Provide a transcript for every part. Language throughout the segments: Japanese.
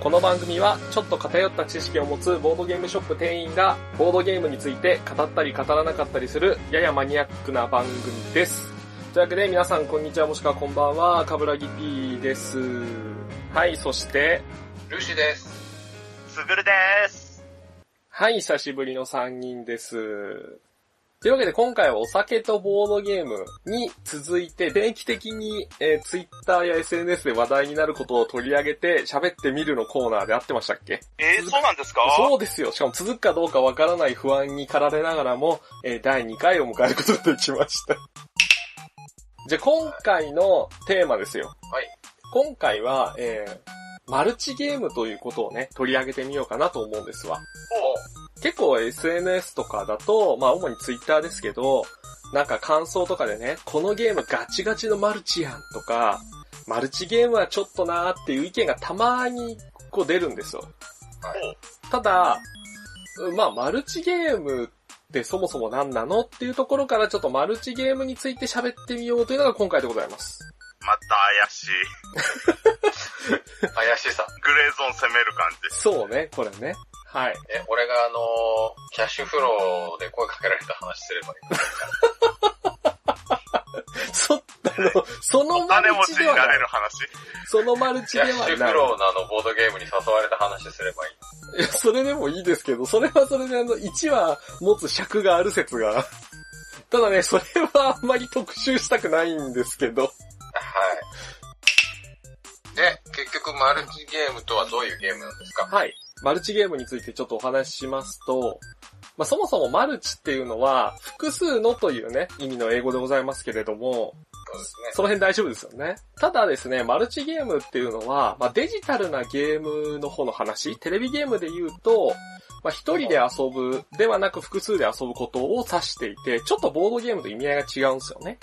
この番組はちょっと偏った知識を持つボードゲームショップ店員がボードゲームについて語ったり語らなかったりするややマニアックな番組です。というわけで皆さんこんにちはもしくはこんばんは、かぶらぎ P です。はい、そして、ルシです。すぐるです。はい、久しぶりの3人です。というわけで今回はお酒とボードゲームに続いて定期的に、えー、Twitter や SNS で話題になることを取り上げて喋ってみるのコーナーであってましたっけ？えー、そうなんですか？そうですよ。しかも続くかどうかわからない不安に駆られながらも、えー第2回を迎えることができました。じゃあ今回のテーマですよ。はい。今回は、えーマルチゲームということをね、取り上げてみようかなと思うんですわ。結構 SNS とかだと、まあ主に Twitter ですけど、なんか感想とかでね、このゲームガチガチのマルチやんとか、マルチゲームはちょっとなーっていう意見がたまにこう出るんですよ。はい。ただ、まあ、マルチゲームってそもそも何なのっていうところからちょっとマルチゲームについて喋ってみようというのが今回でございます。また怪しい。怪しさ。グレーゾーン攻める感じ。そうね、これね。はい。え、俺があのーキャッシュフローで声かけられた話すればいい そ、あの、そのおマルチではなれる。話？そのマルチキャッシュ。フローのあのボードゲームに誘われた話すればいい。いや、それでもいいですけど、それはそれであの、1話持つ尺がある説が。ただね、それはあんまり特集したくないんですけど。はい。で、結局マルチゲームとはどういうゲームなんですか？はい。マルチゲームについてちょっとお話ししますと、まあ、そもそもマルチっていうのは、複数のというね、意味の英語でございますけれども、そうですね。その辺大丈夫ですよね。ただですね、マルチゲームっていうのは、まあ、デジタルなゲームの方の話、テレビゲームで言うと、まあ、一人で遊ぶではなく複数で遊ぶことを指していて、ちょっとボードゲームと意味合いが違うんですよね。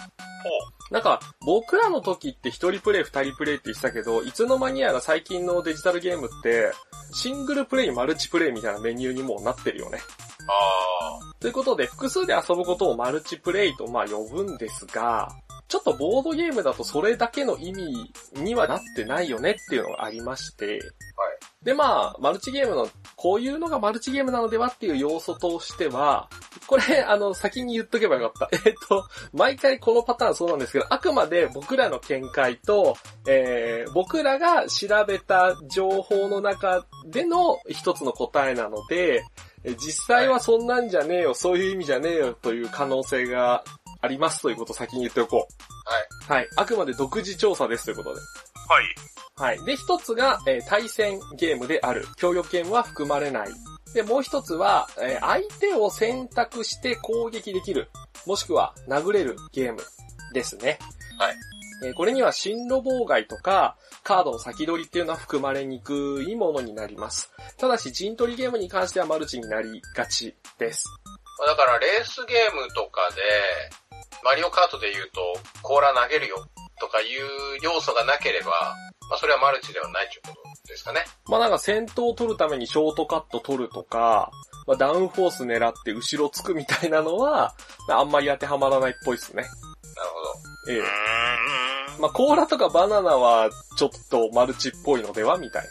なんか、僕らの時って一人プレイ二人プレイって言ってたけど、いつの間にやら最近のデジタルゲームって、シングルプレイ、マルチプレイみたいなメニューにもうなってるよね。あということで、複数で遊ぶことをマルチプレイとまあ呼ぶんですが、ちょっとボードゲームだとそれだけの意味にはなってないよねっていうのがありまして、でまあ、マルチゲームの、こういうのがマルチゲームなのではっていう要素としては、これ、あの、先に言っとけばよかった。えっと、毎回このパターンそうなんですけど、あくまで僕らの見解と、えー、僕らが調べた情報の中での一つの答えなので、え実際はそんなんじゃねえよ、そういう意味じゃねえよという可能性がありますということを先に言っておこう。はい。はい。あくまで独自調査ですということで。はい。はい。で、一つが、えー対戦ゲームである。協力ゲームは含まれない。で、もう一つは、えー相手を選択して攻撃できる。もしくは、殴れるゲームですね。はい。えーこれには進路妨害とか、カードの先取りっていうのは含まれにくいものになります。ただし、陣取りゲームに関してはマルチになりがちです。ー。まあだからレースゲームとかで、マリオカートで言うと、甲羅投げるよとかいう要素がなければ、まあそれはマルチではないということですかね。まあなんか先頭を取るためにショートカット取るとか、まあダウンフォース狙って後ろつくみたいなのは、あんまり当てはまらないっぽいですね。なるほど。ええ。まあ、コーラとかバナナはちょっとマルチっぽいのではみたいな。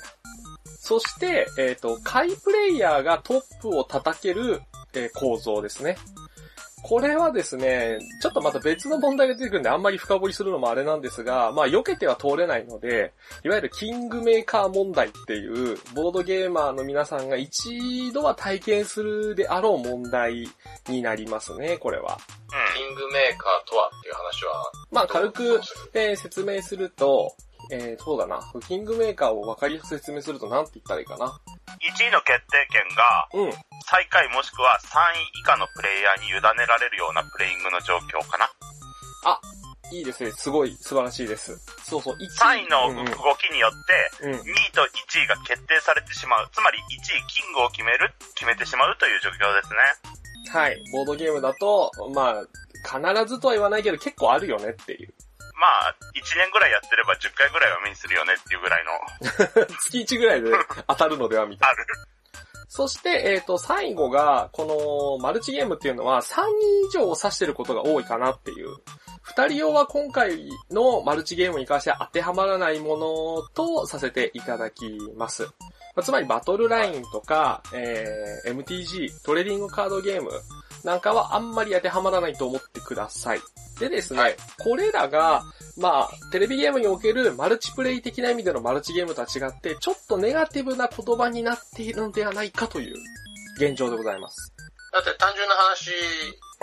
そして、えっ、と、下位プレイヤーがトップを叩ける、えー構造ですね。これはですね、ちょっとまた別の問題が出てくるんであんまり深掘りするのもあれなんですが、まあ避けては通れないので、いわゆるキングメーカー問題っていう、ボードゲーマーの皆さんが一度は体験するであろう問題になりますね、これは。キングメーカーとはっていう話は、まあ軽くどうするで、説明すると、えー、そうだな。キングメーカーを分かりやすく説明すると何て言ったらいいかな。1位の決定権がうん。最下位もしくは3位以下のプレイヤーに委ねられるようなプレイングの状況かな。いいですね。すごい素晴らしいです。そうそう。1 3位の動きによって、うん。2位と1位が決定されてしまう。つまり1位キングを決める、決めてしまうという状況ですね。はい。ボードゲームだと、まあ、必ずとは言わないけど結構あるよねっていう。まあ、1年ぐらいやってれば10回ぐらいは目にするよねっていうぐらいの、月1ぐらいで当たるのではみたいな。ある。そして、えっ、ー、と、最後が、このマルチゲームっていうのは3人以上を指してることが多いかなっていう。二人用は今回のマルチゲームに関して当てはまらないものとさせていただきます。まあ、つまりバトルラインとか、えー、MTG、トレーディングカードゲームなんかはあんまり当てはまらないと思ってください。でですね、はい、これらが、まあ、テレビゲームにおけるマルチプレイ的な意味でのマルチゲームとは違って、ちょっとネガティブな言葉になっているのではないかという現状でございます。だって単純な話、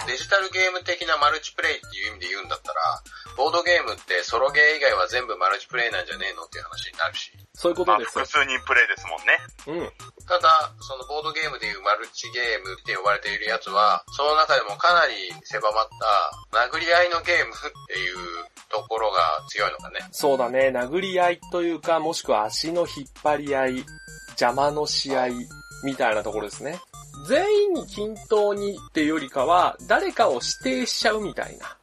デジタルゲーム的なマルチプレイっていう意味で言うんだったら、ボードゲームってソロゲー以外は全部マルチプレイなんじゃねえのっていう話になるし。そういうことです。まあ、複数人プレイですもんね。うん。ただ、そのボードゲームでルチゲームって呼ばれているやつは、その中でもかなり狭まった殴り合いのゲームっていうところが強いのかね。そうだね。殴り合いというか、もしくは足の引っ張り合い、邪魔の試合みたいなところですね。全員に均等にっていうよりかは、誰かを指定しちゃうみたいな。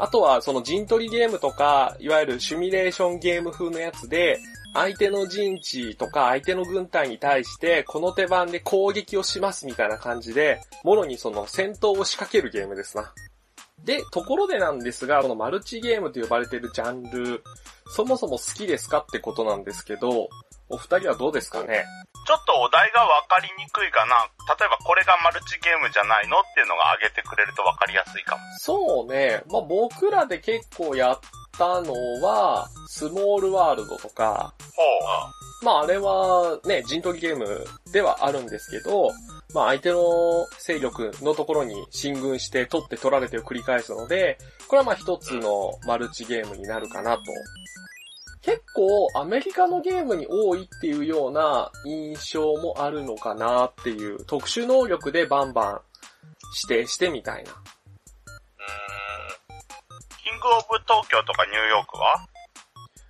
あとは、その陣取りゲームとか、いわゆるシミュレーションゲーム風のやつで、相手の陣地とか相手の軍隊に対して、この手番で攻撃をしますみたいな感じで、もろにその戦闘を仕掛けるゲームですな。で、ところでなんですが、このマルチゲームと呼ばれているジャンル、そもそも好きですかってことなんですけど、お二人はどうですかね？ちょっとお題が分かりにくいかな。例えばこれがマルチゲームじゃないのっていうのが挙げてくれると分かりやすいかも。そうね。まあ、僕らで結構やったのは、スモールワールドとか。ほう。まああれはね、陣取りゲームではあるんですけど、まあ相手の勢力のところに進軍して取って取られてを繰り返すので、これはまあ一つのマルチゲームになるかなと結構アメリカのゲームに多いっていうような印象もあるのかなっていう特殊能力でバンバン指定してみたいな。うーん。キングオブ東京とかニューヨークは？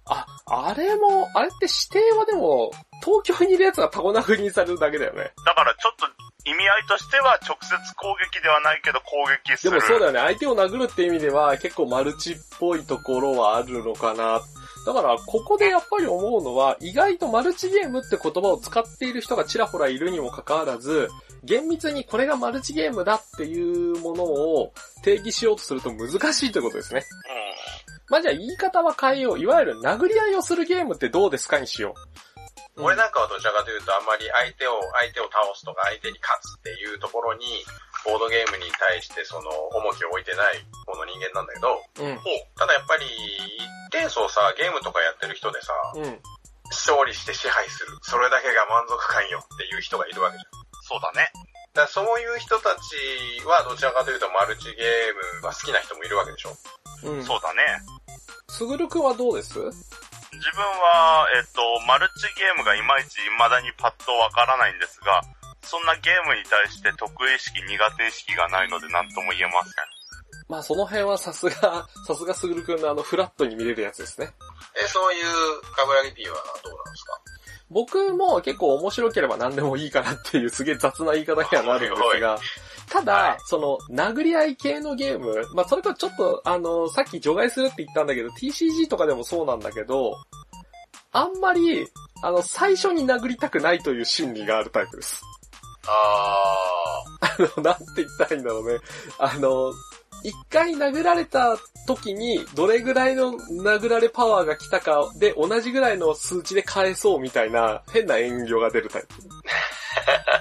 あ、あれも、あれって指定はでも、東京にいるやつがタコ殴りにされるだけだよね。だからちょっと意味合いとしては直接攻撃ではないけど攻撃する。でもそうだよね。相手を殴るって意味では結構マルチっぽいところはあるのかな。だから、ここでやっぱり思うのは、意外とマルチゲームって言葉を使っている人がちらほらいるにもかかわらず、厳密にこれがマルチゲームだっていうものを定義しようとすると難しいということですね。まあ、じゃあ言い方は変えよう。いわゆる殴り合いをするゲームってどうですかにしよう。俺なんかはどちらかというとあんまり相手を、相手を倒すとか相手に勝つっていうところに、ボードゲームに対してその重きを置いてない方の人間なんだけど、うん、ただやっぱり一定層さ、ゲームとかやってる人でさ、うん、勝利して支配する。それだけが満足感よっていう人がいるわけじゃん。そうだね。だそういう人たちはどちらかというとマルチゲームが好きな人もいるわけでしょ。うん、そうだね。すぐるくんはどうです？自分は、えっと、マルチゲームがいまいち未だにパッとわからないんですが、そんなゲームに対して得意意識、苦手意識がないので何とも言えません。まあその辺はさすが、さすがすぐるくんのあのフラットに見れるやつですね。え、そういうカブラギ P はどうなんですか？僕も結構面白ければ何でもいいかなっていうすげえ雑な言い方にはなるんですが、ただ、はい、その、殴り合い系のゲーム、まあ、それとちょっと、あの、さっき除外するって言ったんだけど、TCG とかでもそうなんだけど、あんまり、あの、最初に殴りたくないという心理があるタイプです。あー。あの、なんて言ったらいいんだろうね。あの、一回殴られた時に、どれぐらいの殴られパワーが来たかで、同じぐらいの数値で返そうみたいな、変な遠慮が出るタイプ。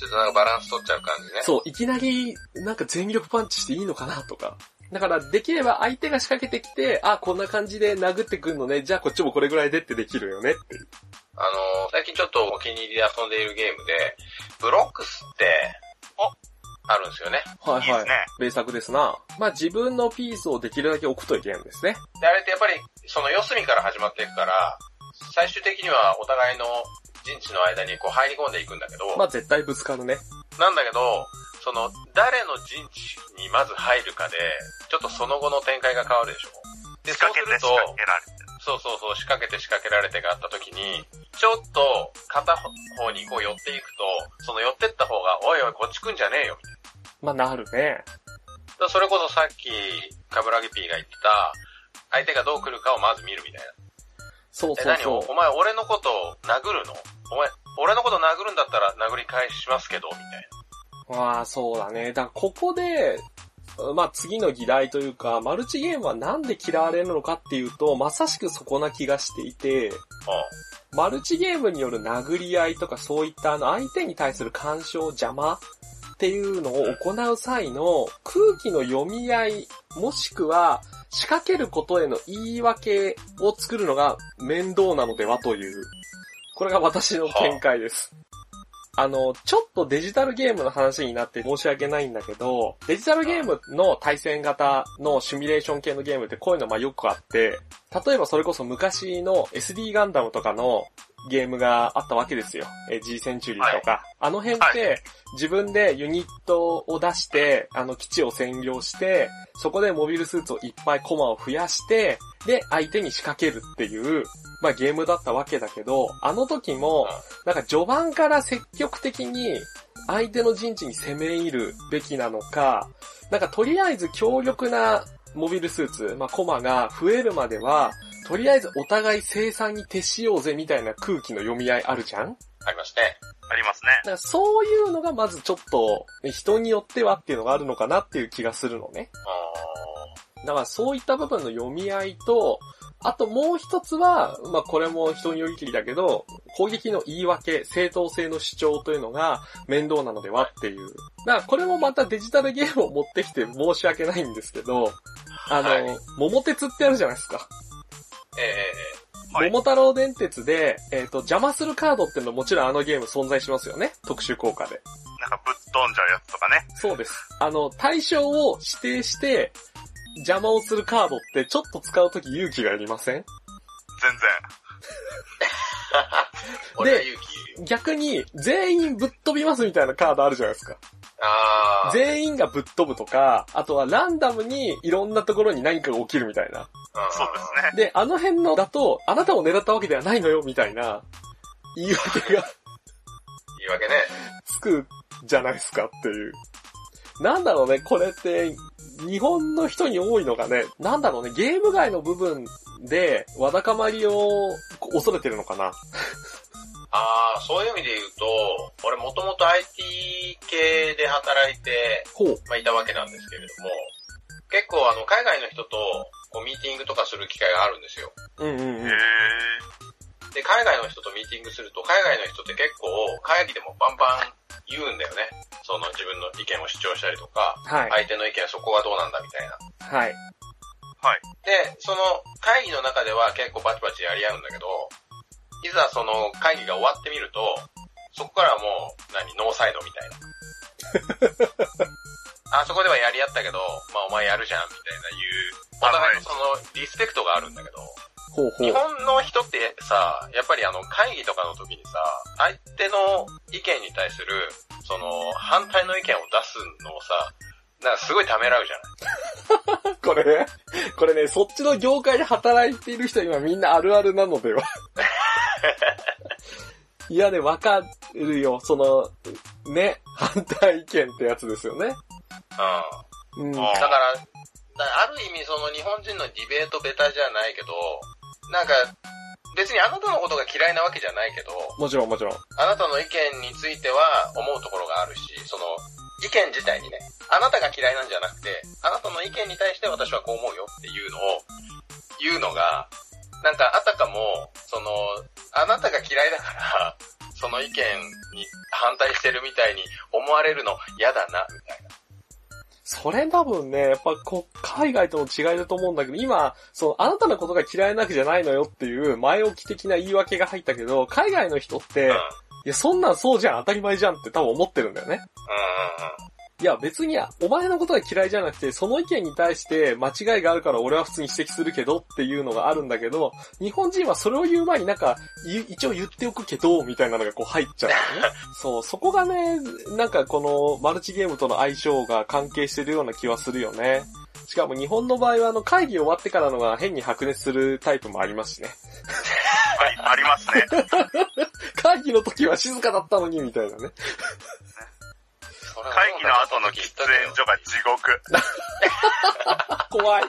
ちょっとなんかバランス取っちゃう感じね。そう、いきなり、なんか全力パンチしていいのかなとか。だから、できれば相手が仕掛けてきて、あ、こんな感じで殴ってくんのね、じゃあこっちもこれぐらいでってできるよねっていう。あの最近ちょっとお気に入りで遊んでいるゲームで、ブロックスって、おあるんですよね。はいはい。いいね。名作ですな。まあ自分のピースをできるだけ置くというゲームですね。で、あれってやっぱり、その四隅から始まっていくから、最終的にはお互いの陣地の間にこう入り込んでいくんだけど。まあ絶対ぶつかるね。なんだけど、その、誰の陣地にまず入るかで、ちょっとその後の展開が変わるでしょ。で、そうすると、そうそうそう、仕掛けて仕掛けられてがあった時に、ちょっと片方にこう寄っていくと、その寄ってった方が、おいおいこっち来んじゃねえよ、みたいな。まあなるね。それこそさっき、カブラギピーが言ってた、相手がどう来るかをまず見るみたいな。そうそうそう。お前俺のことを殴るの？お前、俺のこと殴るんだったら殴り返しますけど、みたいな。まあ、そうだね。だからここで、まあ次の議題というか、マルチゲームはなんで嫌われるのかっていうと、まさしくそこな気がしていて、マルチゲームによる殴り合いとかそういったあの相手に対する干渉邪魔っていうのを行う際の空気の読み合い、もしくは仕掛けることへの言い訳を作るのが面倒なのではという、これが私の見解です。あの、ちょっとデジタルゲームの話になって申し訳ないんだけど、デジタルゲームの対戦型のシミュレーション系のゲームってこういうのまあよくあって、例えばそれこそ昔の SD ガンダムとかのゲームがあったわけですよ。え、G センチュリーとか。はい、あの辺って、自分でユニットを出して、あの基地を占領して、そこでモビルスーツをいっぱいコマを増やして、で、相手に仕掛けるっていう、まあゲームだったわけだけど、あの時も、なんか序盤から積極的に相手の陣地に攻め入るべきなのか、なんかとりあえず強力なモビルスーツ、まあコマが増えるまでは、とりあえずお互い生産に徹しようぜみたいな空気の読み合いあるじゃん？ありますね。ありますね。だからそういうのがまずちょっと、人によってはっていうのがあるのかなっていう気がするのね。だからそういった部分の読み合いと、あともう一つは、まあこれも人によりきりだけど、攻撃の言い訳、正当性の主張というのが面倒なのではっていう。だからこれもまたデジタルゲームを持ってきて申し訳ないんですけど、あの、はい、桃鉄ってあるじゃないですか。ええー、はい、桃太郎電鉄で、えっ、ー、と、邪魔するカードっていうのももちろんあのゲーム存在しますよね。特殊効果で。なんかぶっ飛んじゃうやつとかね。そうです。あの、対象を指定して、邪魔をするカードってちょっと使うとき勇気がいりません？全然。で、逆に全員ぶっ飛びますみたいなカードあるじゃないですか。全員がぶっ飛ぶとか、あとはランダムにいろんなところに何かが起きるみたいな。そうですね。で、あの辺のだと、あなたを狙ったわけではないのよ、みたいな、言い訳が言い訳ね。つくじゃないですかっていう。なんだろうね、これって、日本の人に多いのがね、なんだろうね、ゲーム外の部分で、わだかまりを恐れてるのかな？ああ、そういう意味で言うと、俺もともと IT 系で働いて、まあ、いたわけなんですけれども、結構あの、海外の人とこうミーティングとかする機会があるんですよ。うんうんうん。で、海外の人とミーティングすると、海外の人って結構会議でもバンバン言うんだよね。その自分の意見を主張したりとか、はい、相手の意見はそこはどうなんだみたいな。はい。はい。で、その会議の中では結構バチバチやり合うんだけど、いざその会議が終わってみると、そこからもう、何、ノーサイドみたいな。あそこではやり合ったけど、まあお前やるじゃん、みたいな言う、お互いのそのリスペクトがあるんだけど、ほうほう日本の人ってさ、やっぱりあの会議とかの時にさ、相手の意見に対する、その反対の意見を出すのをさ、なんかすごいためらうじゃない これね、これね、そっちの業界で働いている人は今みんなあるあるなのでは いやね、わかるよ。その、ね、反対意見ってやつですよね。うん。うん、だから、ある意味その日本人のディベートベタじゃないけど、なんか、別にあなたのことが嫌いなわけじゃないけど、もちろんもちろん。あなたの意見については思うところがあるし、その、意見自体にね、あなたが嫌いなんじゃなくて、あなたの意見に対して私はこう思うよっていうのを言うのが、なんかあたかも、その、あなたが嫌いだから、その意見に反対してるみたいに思われるの嫌だな、みたいな。それ多分ね、やっぱこ海外との違いだと思うんだけど、今、その、あなたのことが嫌いなわけじゃないのよっていう前置き的な言い訳が入ったけど、海外の人って、うん、いや、そんなんそうじゃん、当たり前じゃんって多分思ってるんだよね。いや別にお前のことが嫌いじゃなくて、その意見に対して間違いがあるから俺は普通に指摘するけどっていうのがあるんだけど、日本人はそれを言う前になんか、一応言っておくけど、みたいなのがこう入っちゃうんだよね。そう、そこがね、なんかこのマルチゲームとの相性が関係してるような気はするよね。しかも日本の場合はあの会議終わってからのが変に白熱するタイプもありますしね。はい、ありますね。会議の時は静かだったのにみたいなね。会議の後の喫煙所が地獄。怖い。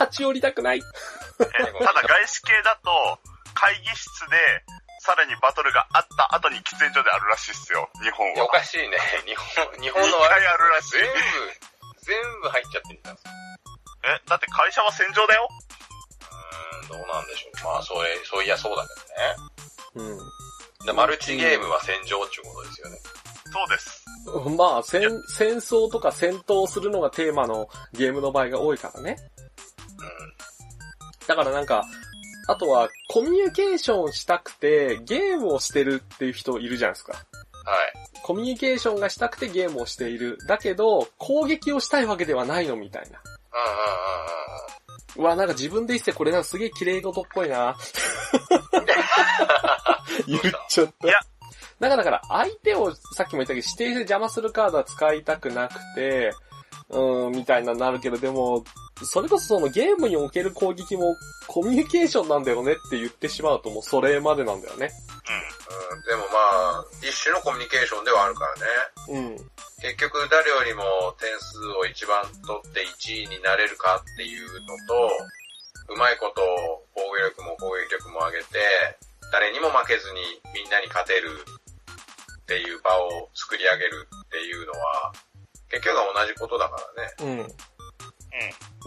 立ち寄りたくない。ただ外資系だと、会議室で、さらにバトルがあった後に喫煙所であるらしいっすよ、日本は。おかしいね。日本、日本の2回あるらしい。全部、全部入っちゃってるんだ。え、だって会社は戦場だよ？うーん、どうなんでしょう。まあ、それ、そういやそうだけどね。うん。でマルチゲームは戦場っていうことですよね。そうです。まあ、戦、戦争とか戦闘するのがテーマのゲームの場合が多いからね。うだからなんか、あとは、コミュニケーションしたくて、ゲームをしてるっていう人いるじゃないですか。ん。はい。コミュニケーションがしたくてゲームをしている。だけど、攻撃をしたいわけではないのみたいな。うんうんうんうん。うわ、なんか自分で言ってこれなんかすげえ綺麗事っぽいな。言っちゃった。いやだからだから、相手をさっきも言ったけど、指定して邪魔するカードは使いたくなくて、うーん、みたいななるけど、でも、それこそそのゲームにおける攻撃もコミュニケーションなんだよねって言ってしまうともうそれまでなんだよね。うん、でもまあ、一種のコミュニケーションではあるからね。うん。結局誰よりも点数を一番取って1位になれるかっていうのと、うまいこと防御力も攻撃力も上げて、誰にも負けずにみんなに勝てるっていう場を作り上げるっていうのは、結局は同じことだからね。うん。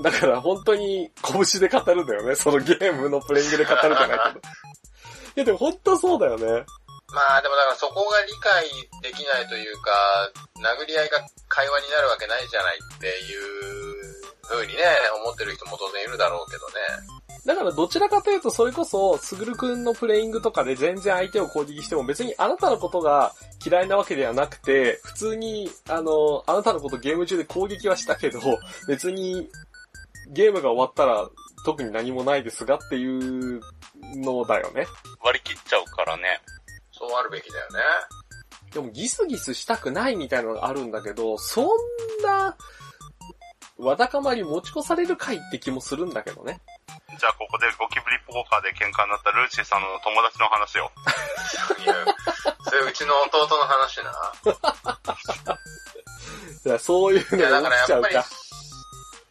だから本当に拳で語るんだよね。そのゲームのプレイングで語るじゃないけど。いやでも本当そうだよね。まあでもだからそこが理解できないというか、殴り合いが会話になるわけないじゃないっていう風にね、思ってる人も当然いるだろうけどね。だからどちらかというとそれこそ、すぐるくんのプレイングとかで全然相手を攻撃しても別にあなたのことが嫌いなわけではなくて、普通に、あの、あなたのことゲーム中で攻撃はしたけど、別にゲームが終わったら特に何もないですがっていうのだよね。割り切っちゃうからね。そうあるべきだよね。でもギスギスしたくないみたいなのがあるんだけど、そんな、わだかまり持ち越されるかいって気もするんだけどね。じゃあここでゴキブリポーカーで喧嘩になったルーシーさんの友達の話を。いや、それうちの弟の話な。いやそういうのからやっぱり、が起きちゃうか。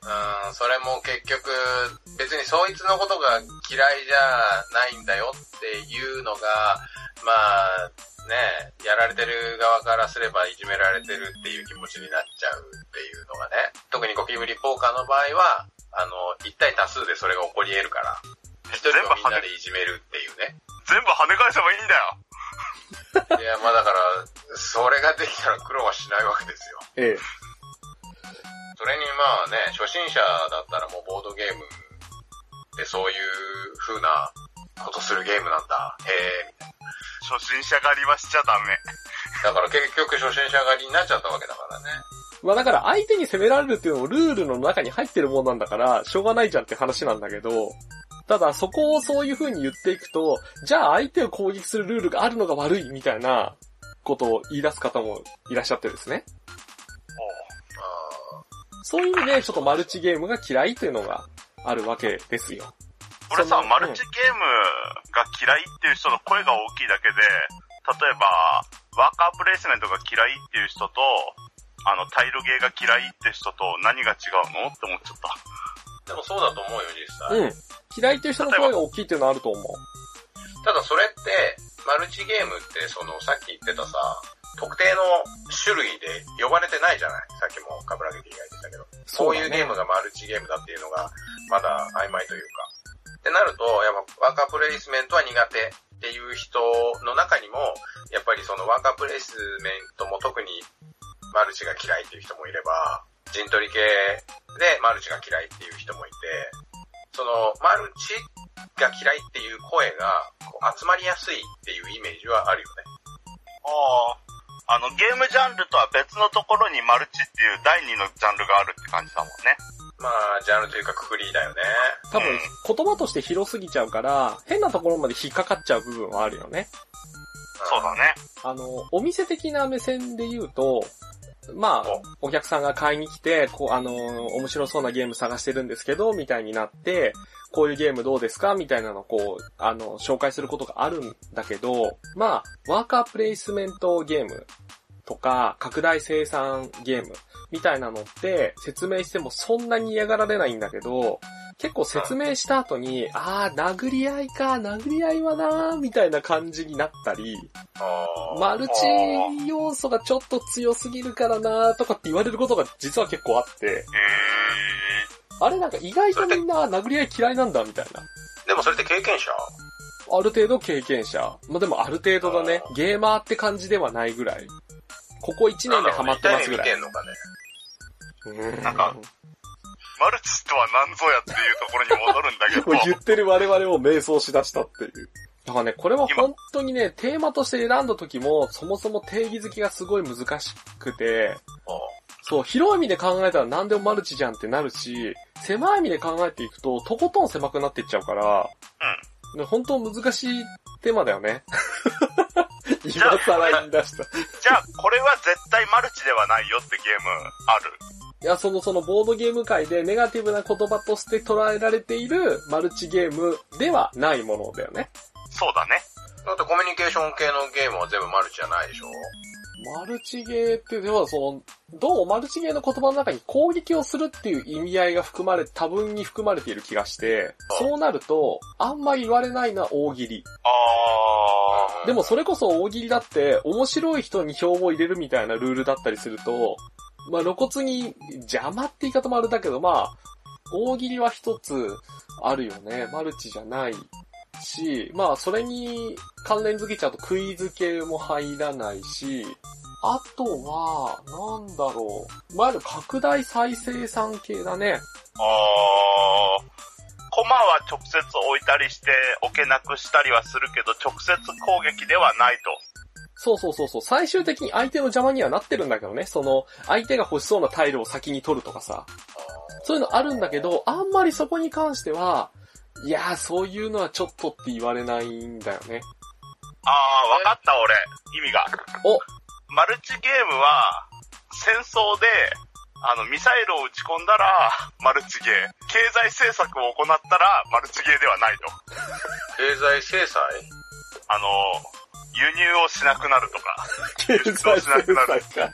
うん、それも結局、別にそいつのことが嫌いじゃないんだよっていうのが、まあ、ね、やられてる側からすればいじめられてるっていう気持ちになっちゃうっていうのがね、特にゴキブリポーカーの場合は、あの、一対多数でそれが起こり得るから、一人をみんなでいじめるっていうね。全部跳ね返せばいいんだよいや、まあだから、それができたら苦労はしないわけですよ。ええ。それにまあね、初心者だったらもうボードゲームでそういう風なことするゲームなんだ。へえ、みたい初心者狩りはしちゃダメ。な。だから結局初心者狩りになっちゃったわけだからね。まあだから相手に攻められるっていうのもルールの中に入ってるもんなんだから、しょうがないじゃんって話なんだけど、ただそこをそういう風に言っていくと、じゃあ相手を攻撃するルールがあるのが悪いみたいなことを言い出す方もいらっしゃってですね。あそういう意味でちょっとマルチゲームが嫌いというのがあるわけですよ。俺さ、そのマルチゲームが嫌いっていう人の声が大きいだけで、例えば、ワーカープレイスメントが嫌いっていう人と、あの、タイルゲーが嫌いって人と何が違うのって思っちゃった。ーでもそうだと思うよ、実際。うん。嫌いという人の声が大きいっていうのはあると思う。ただそれって、マルチゲームってそのさっき言ってたさ、特定の種類で呼ばれてないじゃない？さっきもカブラゲキが言ってたけど。そういうゲームがマルチゲームだっていうのが、まだ曖昧というか。ってなると、やっぱワーカープレイスメントは苦手っていう人の中にも、やっぱりそのワーカープレイスメントも特にマルチが嫌いっていう人もいれば、陣取り系でマルチが嫌いっていう人もいて、そのマルチが嫌いっていう声がこう集まりやすいっていうイメージはあるよね。ああ。あの、ゲームジャンルとは別のところにマルチっていう第二のジャンルがあるって感じだもんね。まあ、ジャンルというかくくりだよね。多分、言葉として広すぎちゃうから、変なところまで引っかかっちゃう部分はあるよね。そうだね。あの、お店的な目線で言うと、まあ、お。客さんが買いに来て、こう、あの、面白そうなゲーム探してるんですけど、みたいになって、こういうゲームどうですか？みたいなのをこう、あの、紹介することがあるんだけど、まあ、ワーカープレイスメントゲームとか、拡大生産ゲームみたいなのって説明してもそんなに嫌がられないんだけど、結構説明した後に、あー、殴り合いか、殴り合いはなー、みたいな感じになったり、マルチ要素がちょっと強すぎるからなーとかって言われることが実は結構あって、あれなんか意外とみんな殴り合い嫌いなんだ、みたいな。でもそれって経験者？ある程度経験者。まあ、でもある程度だね。ゲーマーって感じではないぐらい。ここ1年でハマってますぐらい。見てんのかね。なんか、マルチとは何ぞやっていうところに戻るんだけど。言ってる我々を迷走しだしたっていう。だからね、これは本当にね、テーマとして選んだ時も、そもそも定義づけがすごい難しくて、そう、広い意味で考えたら何でもマルチじゃんってなるし、狭い意味で考えていくと、とことん狭くなっていっちゃうから、うん。本当難しいテーマだよね。今更言い出した。じゃあ、これは絶対マルチではないよってゲームあるいや、その、そのボードゲーム界でネガティブな言葉として捉えられているマルチゲームではないものだよね。そうだね。だってコミュニケーション系のゲームは全部マルチじゃないでしょマルチゲーって、ではその、どうもマルチゲーの言葉の中に攻撃をするっていう意味合いが含まれ、多分に含まれている気がして、そうなると、あんまり言われないのは大喜利。あー。でもそれこそ大喜利だって、面白い人に票を入れるみたいなルールだったりすると、まあ露骨に邪魔って言い方もあれだけど、まあ、大喜利は一つあるよね。マルチじゃないし、まあそれに関連づけちゃうとクイズ系も入らないし、あとは、なんだろう。まあ、拡大再生産系だね。あー。コマは直接置いたりして置けなくしたりはするけど、直接攻撃ではないと。そうそうそうそう。最終的に相手の邪魔にはなってるんだけどね。その、相手が欲しそうなタイルを先に取るとかさ。そういうのあるんだけど、あんまりそこに関しては、いやー、そういうのはちょっとって言われないんだよね。あー、わかった俺。意味が。おマルチゲームは、戦争で、あの、ミサイルを撃ち込んだら、マルチゲー。経済政策を行ったら、マルチゲーではないと。経済制裁？あの、輸入をしなくなるとか。経済制裁か。だ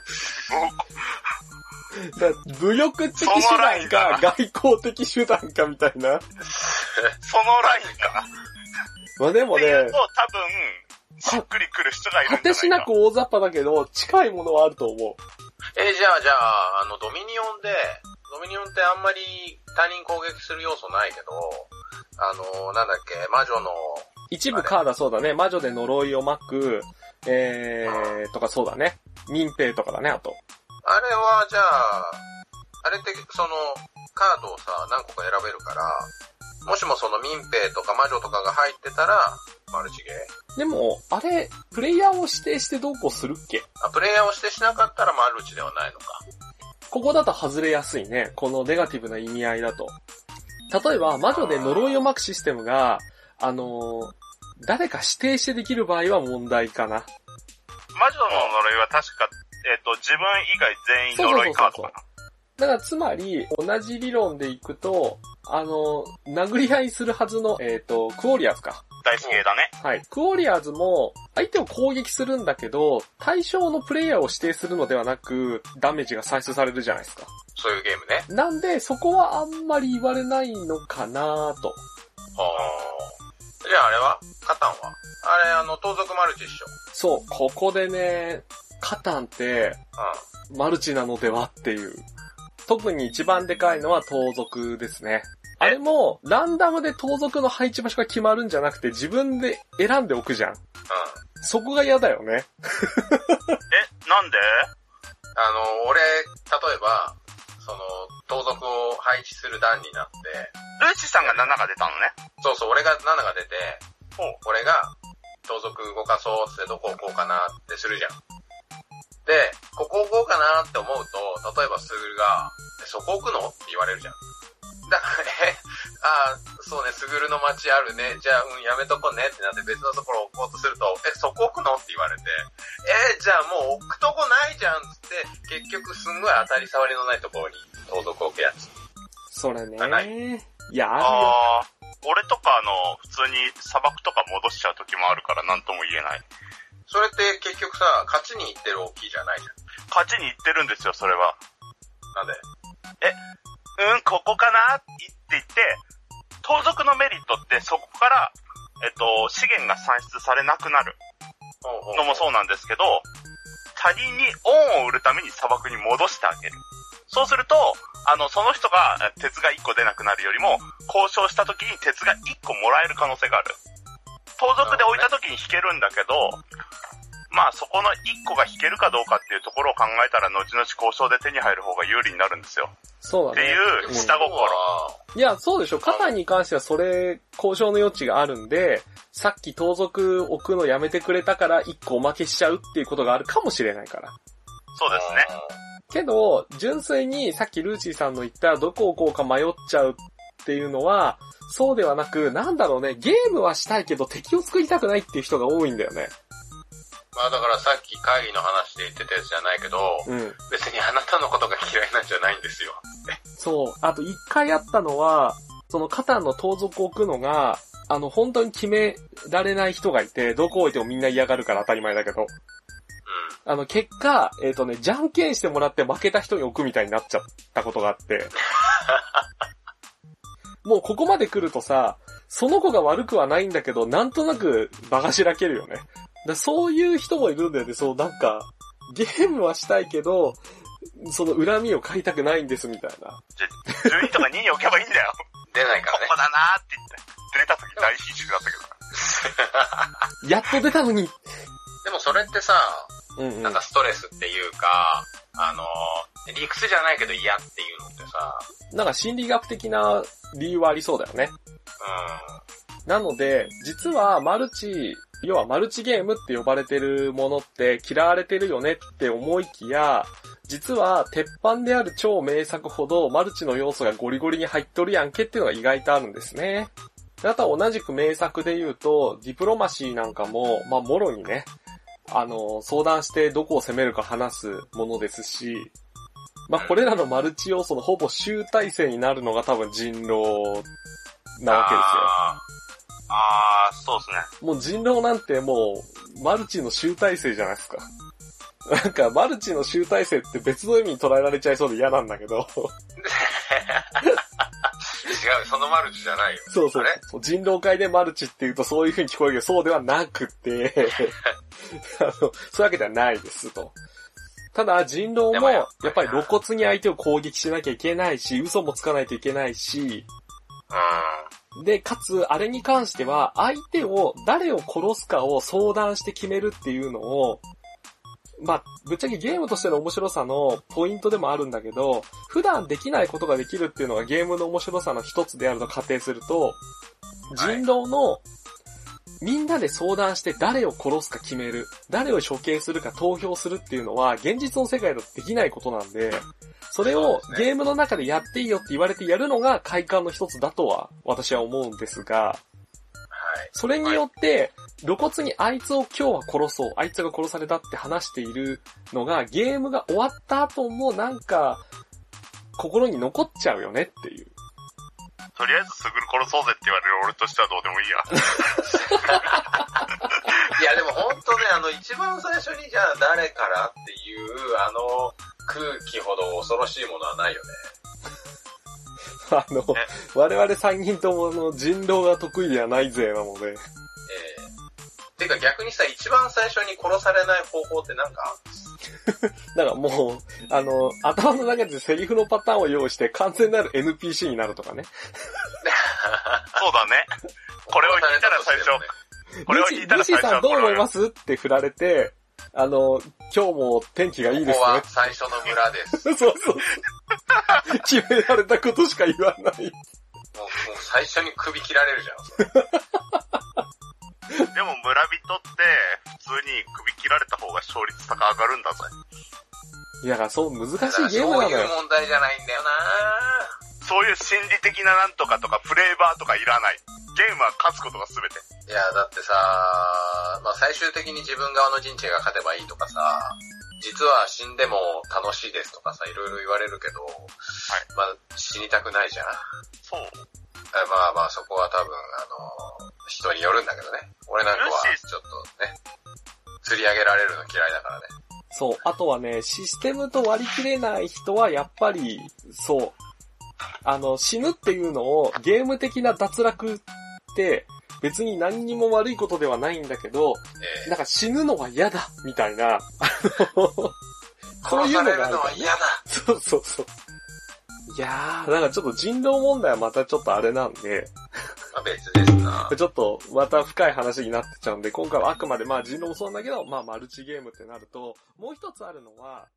武力的手段か、外交的手段かみたいな。そのラインか。まあでもね。多分、しっくりくる人がいるんじゃない果てしなく大雑把だけど、近いものはあると思う。えー、じゃあ、じゃあ、あの、ドミニオンで、ドミニオンってあんまり他人攻撃する要素ないけど、あの、なんだっけ、魔女の、一部カードそうだね。魔女で呪いを巻く、えー、とかそうだね。民兵とかだね、あと。あれは、じゃあ、あれって、その、カードをさ、何個か選べるから、もしもその民兵とか魔女とかが入ってたら、マルチゲー。でも、あれ、プレイヤーを指定してどうこうするっけ？あ、プレイヤーを指定しなかったらマルチではないのか。ここだと外れやすいね。このネガティブな意味合いだと。例えば、魔女で呪いを巻くシステムが、あのー、誰か指定してできる場合は問題かな。魔女の呪いは確か、えっ、ー、と、自分以外全員呪いカードかな。だからつまり、同じ理論でいくと、あの、殴り合いするはずの、えっ、ー、と、クオリアーズか。大好きだね。はい。クオリアーズも、相手を攻撃するんだけど、対象のプレイヤーを指定するのではなく、ダメージが採取されるじゃないですか。そういうゲームね。なんで、そこはあんまり言われないのかなと。はあ。じゃああれは？カタンは？あれ、あの、盗賊マルチ一緒。そう、ここでね、カタンって、うん、マルチなのではっていう。特に一番でかいのは盗賊ですね。あれも、ランダムで盗賊の配置場所が決まるんじゃなくて、自分で選んでおくじゃん。うん。そこが嫌だよね。え、なんで？あの、俺、例えば、その、盗賊を配置する段になって、ルーチさんが7が出たのね。そうそう、俺が7が出て、俺が、盗賊動かそうってどこ置こうかなってするじゃん。で、ここ置こうかなって思うと、例えばすぐるが、そこ置くの？って言われるじゃん。だから、え、あそうね、すぐるの街あるね。じゃあ、うん、やめとこねってなって別のところ置こうとすると、え、そこ置くの？って言われて、え、じゃあもう置くとこないじゃんつって、結局すんごい当たり障りのないところに盗賊置くやつ。それね。いや、あるよ。俺とかあの、普通に砂漠とか戻しちゃう時もあるから何とも言えない。それって結局さ、勝ちに行ってる大きいじゃないじゃん。勝ちに行ってるんですよ、それは。なんで？うん、ここかな？って言って、盗賊のメリットってそこから、えっと、資源が産出されなくなるのもそうなんですけど、他人に恩を売るために砂漠に戻してあげる。そうすると、あの、その人がえ鉄が1個出なくなるよりも、交渉した時に鉄が1個もらえる可能性がある。盗賊で置いた時に引けるんだけど、まあそこの1個が引けるかどうかっていうところを考えたら、後々交渉で手に入る方が有利になるんですよ。ってそうだね。いう下心。いや、そうでしょ。カタンに関してはそれ、交渉の余地があるんで、さっき盗賊置くのやめてくれたから一個おまけしちゃうっていうことがあるかもしれないから。そうですね。けど、純粋にさっきルーシーさんの言ったどこをこうか迷っちゃうっていうのは、そうではなく、なんだろうね、ゲームはしたいけど敵を作りたくないっていう人が多いんだよね。まあだからさっき会議の話で言ってたやつじゃないけど、うん。別にあなたのことが嫌いなんじゃないんですよ。そう。あと一回あったのは、そのカタンの盗賊を置くのが、あの、本当に決められない人がいて、どこ置いてもみんな嫌がるから当たり前だけど。うあの、結果、えっ、とね、じゃんけんしてもらって負けた人に置くみたいになっちゃったことがあって。もうここまで来るとさ、その子が悪くはないんだけど、なんとなく馬がしらけるよね。だそういう人もいるんだよね、そう、なんか、ゲームはしたいけど、その恨みを買いたくないんですみたいな。じゃ、順位とか2位に置けばいいんだよ。ん。出ないからねここ。だなーって言って。出た時大必死だったけど。やっと出たのに。でもそれってさ、うんうんなんかストレスっていうか、あの、理屈じゃないけど嫌っていうのってさ、なんか心理学的な理由はありそうだよね。うなので、実はマルチ、要はマルチゲームって呼ばれてるものって嫌われてるよねって思いきや、実は鉄板である超名作ほどマルチの要素がゴリゴリに入っとるやんけっていうのが意外とあるんですね。あとは同じく名作で言うと、ディプロマシーなんかも、まあ、もろにね、あの、相談してどこを攻めるか話すものですし、まあ、これらのマルチ要素のほぼ集大成になるのが多分人狼なわけですよ。あーあー、そうですね。もう人狼なんてもう、マルチの集大成じゃないですか。なんか、マルチの集大成って別の意味に捉えられちゃいそうで嫌なんだけど。違う、そのマルチじゃないよ。そうそうそう。人狼界でマルチって言うとそういう風に聞こえるけど、そうではなくて、あの、そういうわけではないですと。ただ、人狼も、ややっぱり露骨に相手を攻撃しなきゃいけないし、嘘もつかないといけないし、うで、かつ、あれに関しては、相手を、誰を殺すかを相談して決めるっていうのを、まあ、ぶっちゃけゲームとしての面白さのポイントでもあるんだけど、普段できないことができるっていうのがゲームの面白さの一つであると仮定すると、人狼の、みんなで相談して誰を殺すか決める、誰を処刑するか投票するっていうのは、現実の世界だとできないことなんで、それをゲームの中でやっていいよって言われてやるのが快感の一つだとは私は思うんですが。それによって、露骨にあいつを今日は殺そう、あいつが殺されたって話しているのが、ゲームが終わった後もなんか、心に残っちゃうよねっていう。とりあえずすぐる殺そうぜって言われる俺としてはどうでもいいや。いやでも本当ね、あの一番最初にじゃあ誰からっていう、あの空気ほど恐ろしいものはないよね。あの、我々3人ともあの人狼が得意ではないぜなので。ええてか逆にさ、一番最初に殺されない方法ってなんか だからもう、あの、頭の中でセリフのパターンを用意して完全なる NPC になるとかね。そうだね。これを聞いたら最初、これを聞いたら最初はさんどう思いすます？って振られて、あの、今日も天気がいいですねここは。最初の村です。そうそう。決められたことしか言わない。もう、もう最初に首切られるじゃん。でも村人って、普通に首切られた方が勝率高上がるんだぜ。いや、だからそう難しいゲームそういう。問題じゃないんだよなそういう心理的ななんとかとかフレーバーとかいらない。ゲームは勝つことが全て。いや、だってさ、まあ最終的に自分側の陣地が勝てばいいとかさ、実は死んでも楽しいですとかさ、いろいろ言われるけど、まあ死にたくないじゃん。そう。あまあまあそこは多分、あの、人によるんだけどね。俺なんかはちょっとね、釣り上げられるの嫌いだからね。そう。あとはね、システムと割り切れない人はやっぱり、そう。あの、死ぬっていうのをゲーム的な脱落って別に何にも悪いことではないんだけど、えー、なんか死ぬのは嫌だみたいな、そういうのがある、ね。のは嫌だ。そうそうそう。いやー、なんかちょっと人狼問題はまたちょっとあれなんで、まあ別ですな。ちょっとまた深い話になってちゃうんで、今回はあくまでまあ人狼もそうなんだけど、まあマルチゲームってなると、もう一つあるのは、